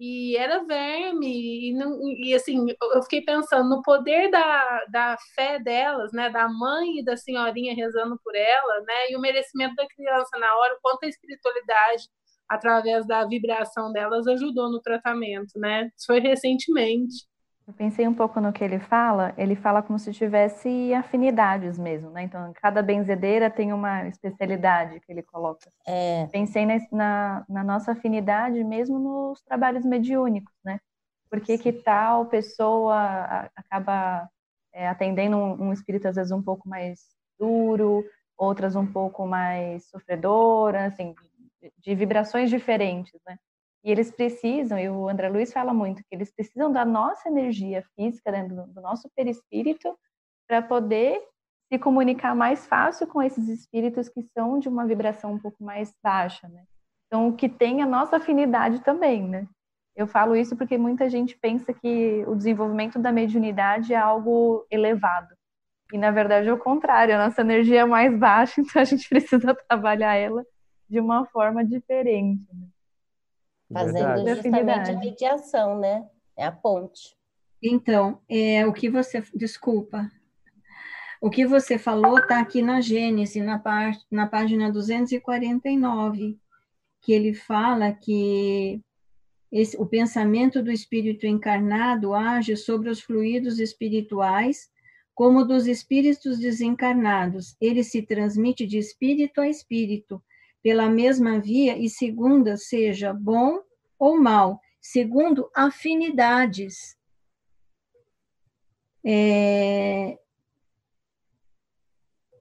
E era verme, e, não, e assim, eu fiquei pensando no poder da, da fé delas, né? Da mãe e da senhorinha rezando por ela, né? E o merecimento da criança na hora, o quanto a espiritualidade através da vibração delas, ajudou no tratamento, né? Isso foi recentemente. Eu pensei um pouco no que ele fala, ele fala como se tivesse afinidades mesmo, né? Então, cada benzedeira tem uma especialidade que ele coloca. É. Pensei na, na, na, nossa afinidade mesmo nos trabalhos mediúnicos, né? Por que, que tal pessoa acaba é, atendendo um, um espírito, às vezes, um pouco mais duro, outras um pouco mais sofredora, assim, de vibrações diferentes, né? E eles precisam, e o André Luiz fala muito, que eles precisam da nossa energia física, dentro do, do nosso perispírito, para poder se comunicar mais fácil com esses espíritos que são de uma vibração um pouco mais baixa, né? Então, que tem a nossa afinidade também, né? Eu falo isso porque muita gente pensa que o desenvolvimento da mediunidade é algo elevado. E, na verdade, é o contrário, a nossa energia é mais baixa, [laughs] então a gente precisa [laughs] trabalhar ela de uma forma diferente. Né? Fazendo Verdade. justamente a mediação, né? É a ponte. Então, é, o que você. Desculpa. O que você falou está aqui na Gênesis, na, parte, na página 249, que ele fala que esse, o pensamento do espírito encarnado age sobre os fluidos espirituais como dos espíritos desencarnados. Ele se transmite de espírito a espírito, pela mesma via e segunda seja bom ou mal, segundo afinidades. É,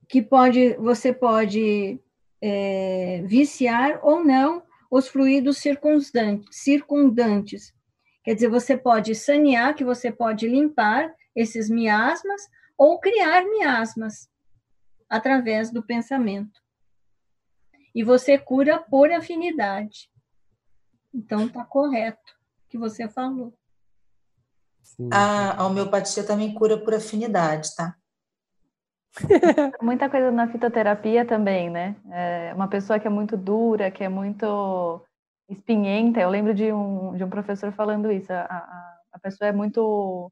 que pode, você pode é, viciar ou não os fluidos circundantes. Quer dizer, você pode sanear, que você pode limpar esses miasmas ou criar miasmas através do pensamento e você cura por afinidade. Então, está correto o que você falou. A, a homeopatia também cura por afinidade, tá? [laughs] Muita coisa na fitoterapia também, né? É uma pessoa que é muito dura, que é muito espinhenta. Eu lembro de um, de um professor falando isso. A, a, a pessoa é muito.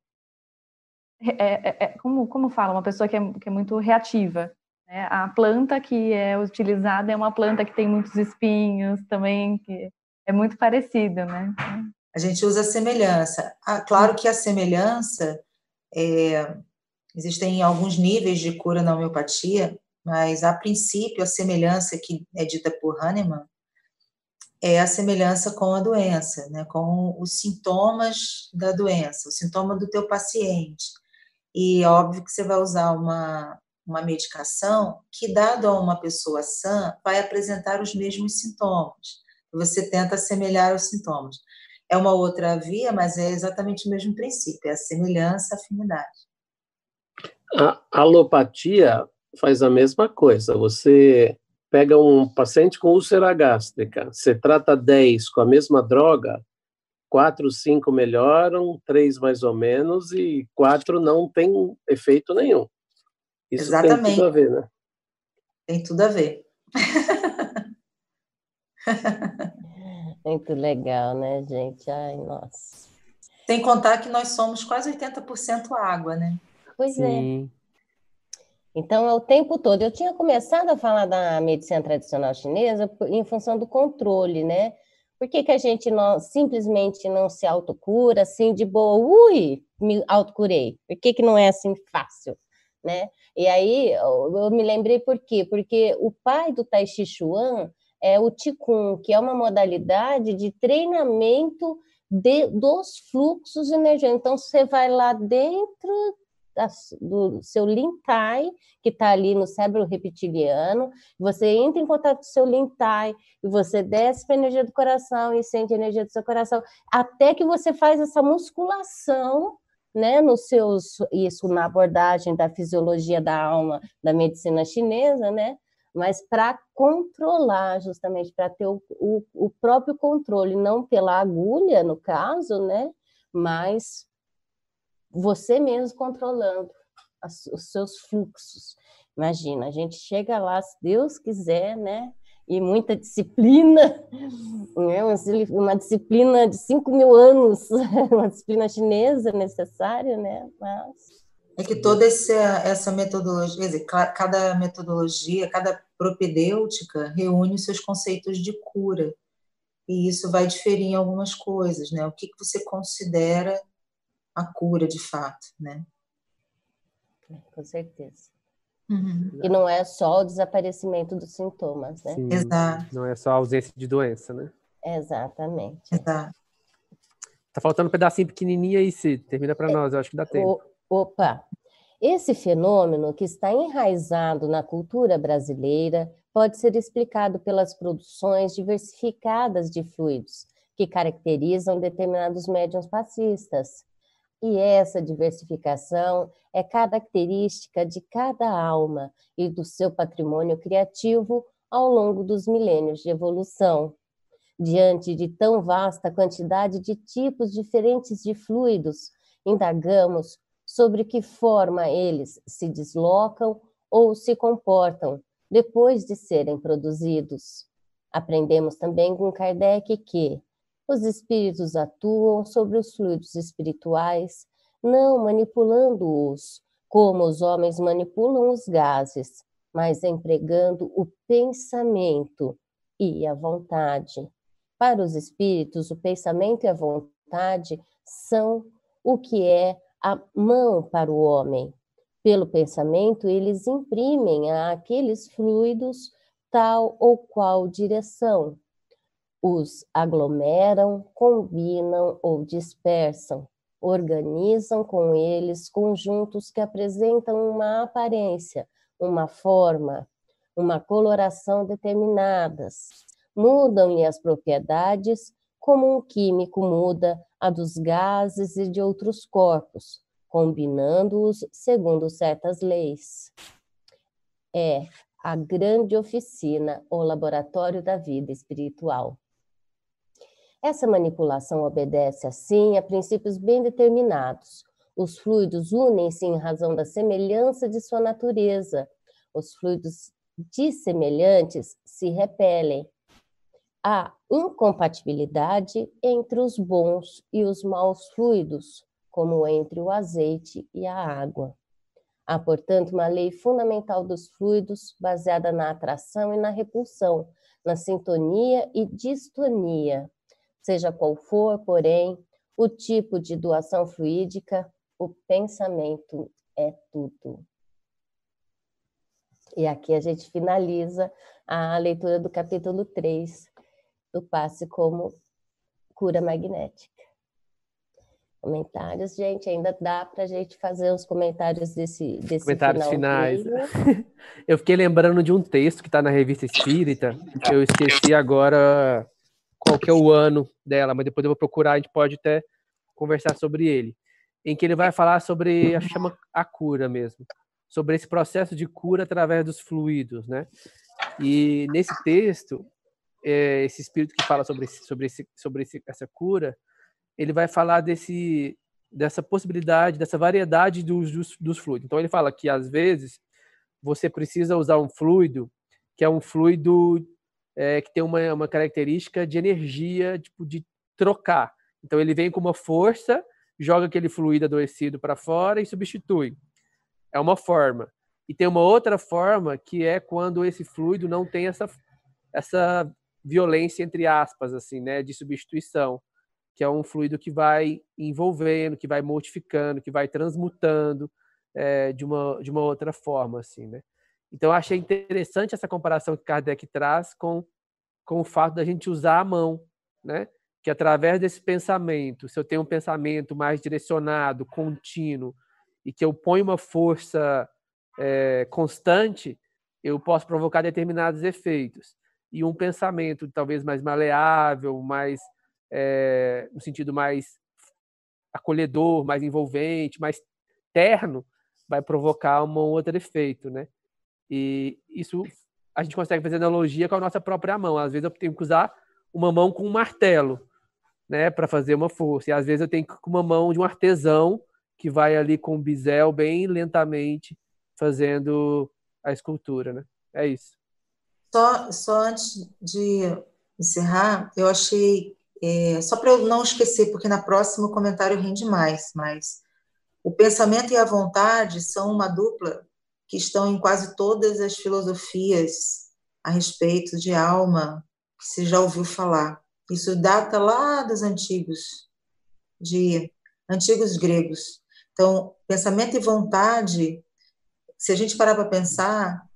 É, é, é, como, como fala? Uma pessoa que é, que é muito reativa. Né? A planta que é utilizada é uma planta que tem muitos espinhos também, que é muito parecido, né? A gente usa a semelhança. Ah, claro que a semelhança, é, existem alguns níveis de cura na homeopatia, mas a princípio a semelhança que é dita por Hahnemann é a semelhança com a doença, né? com os sintomas da doença, o sintoma do teu paciente. E é óbvio que você vai usar uma, uma medicação que, dado a uma pessoa sã, vai apresentar os mesmos sintomas. Você tenta assemelhar os sintomas. É uma outra via, mas é exatamente o mesmo princípio, é a semelhança, a afinidade. A alopatia faz a mesma coisa. Você pega um paciente com úlcera gástrica, você trata 10 com a mesma droga, quatro, cinco melhoram, três mais ou menos, e quatro não tem efeito nenhum. Isso Exatamente. tem tudo a ver, né? Tem tudo a ver. [laughs] Muito legal, né, gente? Ai, nossa. Sem contar que nós somos quase 80% água, né? Pois é. Sim. é. Então, é o tempo todo. Eu tinha começado a falar da medicina tradicional chinesa em função do controle, né? Por que, que a gente não, simplesmente não se autocura assim de boa? Ui, me autocurei. Por que, que não é assim fácil? Né? E aí eu, me lembrei por quê? Porque o pai do Tai Chi Chuan é o Qigong, que é uma modalidade de treinamento de, dos fluxos energia. Então, você vai lá dentro da, do seu lintai, que está ali no cérebro reptiliano, você entra em contato com o seu lintai, e você desce para a energia do coração e sente a energia do seu coração, até que você faz essa musculação né, nos seus, isso na abordagem da fisiologia da alma da medicina chinesa, né, mas para controlar, justamente para ter o, o, o, próprio controle, não pela agulha, no caso, né, mas você mesmo controlando as, os seus fluxos. Imagina, a gente chega lá, se Deus quiser, né, e muita disciplina, [laughs] né? uma disciplina de 5 mil anos, [laughs] uma disciplina chinesa necessária, né? Mas... É que toda essa, essa metodologia, quer dizer, cada metodologia, cada propedêutica reúne os seus conceitos de cura. E isso vai diferir em algumas coisas, né? O que, que você considera a cura de fato, né? É, com certeza. Uhum. E não é só o desaparecimento dos sintomas, né? Sim, Exato. Não é só a ausência de doença, né? Exatamente. Exato. Tá faltando um pedacinho pequenininho aí, se termina para nós, eu acho que dá tempo. opa! Esse fenômeno que está enraizado na cultura brasileira pode ser explicado pelas produções diversificadas de fluidos que caracterizam determinados médiums passistas, e essa diversificação é característica de cada alma e do seu patrimônio criativo ao longo dos milênios de evolução. Diante de tão vasta quantidade de tipos diferentes de fluidos, indagamos sobre que forma eles se deslocam ou se comportam depois de serem produzidos. Aprendemos também com Kardec que, os espíritos atuam sobre os fluidos espirituais, não manipulando-os, como os homens manipulam os gases, mas empregando o pensamento e a vontade. Para os espíritos, o pensamento e a vontade são o que é a mão para o homem. Pelo pensamento, eles imprimem àqueles fluidos tal ou qual direção, os aglomeram, combinam ou dispersam, organizam com eles conjuntos que apresentam uma aparência, uma forma, uma coloração determinadas, mudam-lhe as propriedades como um químico muda a dos gases e de outros corpos, combinando-os segundo certas leis. É a grande oficina ou laboratório da vida espiritual. Essa manipulação obedece, assim, a princípios bem determinados. Os fluidos unem-se em razão da semelhança de sua natureza. Os fluidos dissemelhantes se repelem. Há incompatibilidade entre os bons e os maus fluidos, como entre o azeite e a água. Há, portanto, uma lei fundamental dos fluidos baseada na atração e na repulsão, na sintonia e distonia, Seja qual for, porém, o tipo de doação fluídica, o pensamento é tudo. E aqui a gente finaliza a leitura do capítulo 3 do passe como cura magnética. Comentários, gente, ainda dá para a gente fazer os comentários desse, desse comentários finais. [laughs] Eu fiquei lembrando de um texto que está na revista Espírita, que eu esqueci agora qual que é o ano dela, mas depois eu vou procurar, a gente pode até conversar sobre ele, em que ele vai falar sobre a chama a cura mesmo, sobre esse processo de cura através dos fluidos, né? E nesse texto, é, esse espírito que fala sobre esse, sobre esse, sobre esse, essa cura, ele vai falar desse dessa possibilidade, dessa variedade dos, dos, dos fluidos. Então ele fala que às vezes você precisa usar um fluido que é um fluido é, que tem uma, uma característica de energia, tipo, de trocar. Então ele vem com uma força joga aquele fluido adoecido para fora e substitui. É uma forma. E tem uma outra forma que é quando esse fluido não tem essa, essa violência, entre aspas, assim, né, de substituição, que é um fluido que vai envolvendo, que vai mortificando, que vai transmutando é, de, uma, de uma outra forma, assim, né. Então, eu achei interessante essa comparação que Kardec traz com, com o fato da gente usar a mão, né? Que através desse pensamento, se eu tenho um pensamento mais direcionado, contínuo, e que eu ponho uma força é, constante, eu posso provocar determinados efeitos. E um pensamento talvez mais maleável, mais é, no sentido mais acolhedor, mais envolvente, mais terno, vai provocar um outro efeito, né? E isso a gente consegue fazer analogia com a nossa própria mão. Às vezes eu tenho que usar uma mão com um martelo, né, para fazer uma força. E às vezes eu tenho que com uma mão de um artesão que vai ali com o bisel bem lentamente fazendo a escultura, né? É isso. Só, só antes de encerrar, eu achei, é, só para eu não esquecer, porque na próxima o comentário rende mais, mas o pensamento e a vontade são uma dupla que estão em quase todas as filosofias a respeito de alma que se já ouviu falar. Isso data lá dos antigos, de antigos gregos. Então, pensamento e vontade se a gente parar para pensar,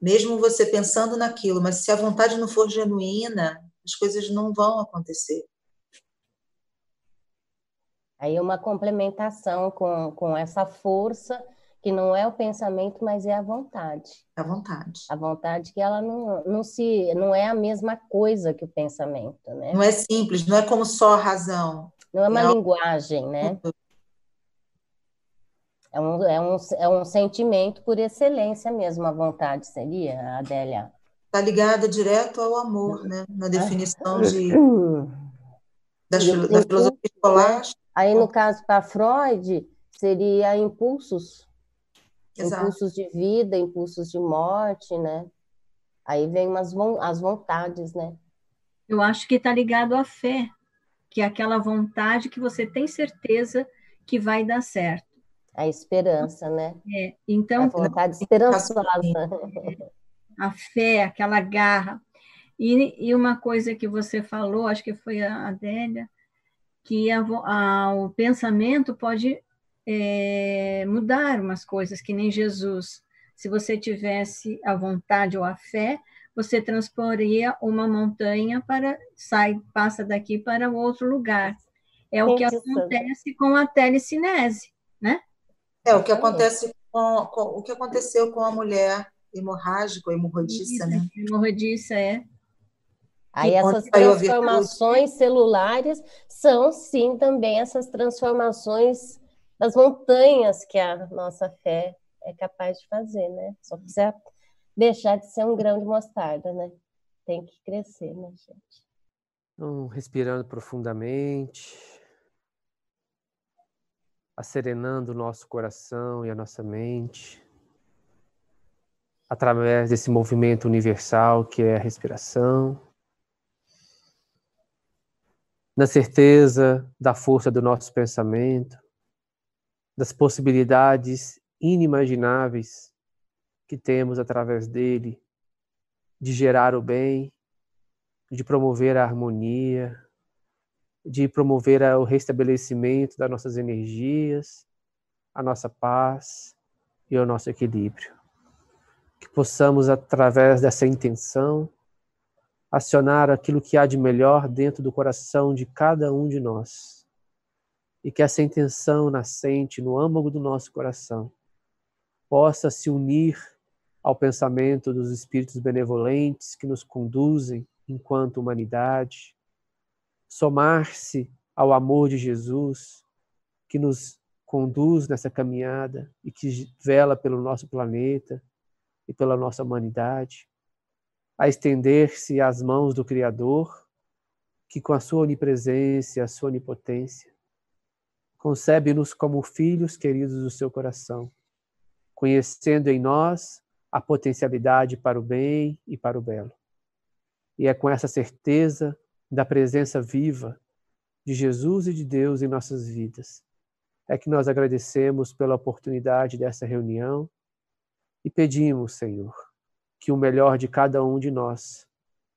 mesmo você pensando naquilo, mas se a vontade não for genuína, as coisas não vão acontecer. Aí uma complementação com, com essa força que não é o pensamento, mas é a vontade. A vontade. A vontade que ela não, não se não é a mesma coisa que o pensamento, né? Não é simples, não é como só a razão. Não é uma é linguagem, né? É um, é, um, é um sentimento por excelência mesmo, a vontade seria, Adélia? Está ligada direto ao amor, né? Na definição de, [clears throat] da, da filosofia escolástica. Aí, no caso, para Freud, seria impulsos. Exato. Impulsos de vida, impulsos de morte, né? Aí vem umas, as vontades, né? Eu acho que está ligado à fé, que é aquela vontade que você tem certeza que vai dar certo. A esperança, né? É, então. A vontade esperançosa. A fé, aquela garra. E, e uma coisa que você falou, acho que foi a Adélia, que a, a, o pensamento pode é, mudar umas coisas, que nem Jesus. Se você tivesse a vontade ou a fé, você transporia uma montanha para sai passa daqui para outro lugar. É o que acontece com a telecinese, né? É o que acontece com, com, o que aconteceu com a mulher hemorrágica, hemorroidiça, né? Hemorroidiça é. Aí essas transformações celulares são sim também essas transformações das montanhas que a nossa fé é capaz de fazer, né? Só precisa deixar de ser um grão de mostarda, né? Tem que crescer, né, gente? Então, respirando profundamente acerenando o nosso coração e a nossa mente, através desse movimento universal que é a respiração, na certeza da força do nosso pensamento, das possibilidades inimagináveis que temos através dele de gerar o bem, de promover a harmonia, de promover o restabelecimento das nossas energias, a nossa paz e o nosso equilíbrio. Que possamos, através dessa intenção, acionar aquilo que há de melhor dentro do coração de cada um de nós. E que essa intenção nascente no âmago do nosso coração possa se unir ao pensamento dos espíritos benevolentes que nos conduzem enquanto humanidade, somar-se ao amor de Jesus que nos conduz nessa caminhada e que vela pelo nosso planeta e pela nossa humanidade, a estender-se às mãos do Criador, que com a sua onipresença, a sua onipotência, concebe-nos como filhos queridos do seu coração, conhecendo em nós a potencialidade para o bem e para o belo. E é com essa certeza da presença viva de Jesus e de Deus em nossas vidas. É que nós agradecemos pela oportunidade dessa reunião e pedimos, Senhor, que o melhor de cada um de nós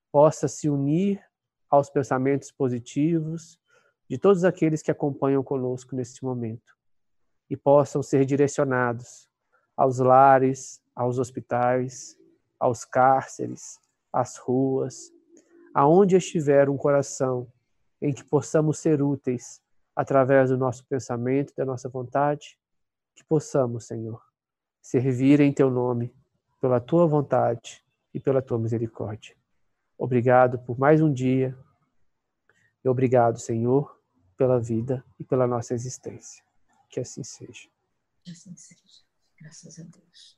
possa se unir aos pensamentos positivos de todos aqueles que acompanham conosco neste momento e possam ser direcionados aos lares, aos hospitais, aos cárceres, às ruas, aonde estiver um coração em que possamos ser úteis através do nosso pensamento, da nossa vontade, que possamos, Senhor, servir em teu nome, pela tua vontade e pela tua misericórdia. Obrigado por mais um dia. E obrigado, Senhor, pela vida e pela nossa existência. Que assim seja. Que assim seja. Graças a Deus.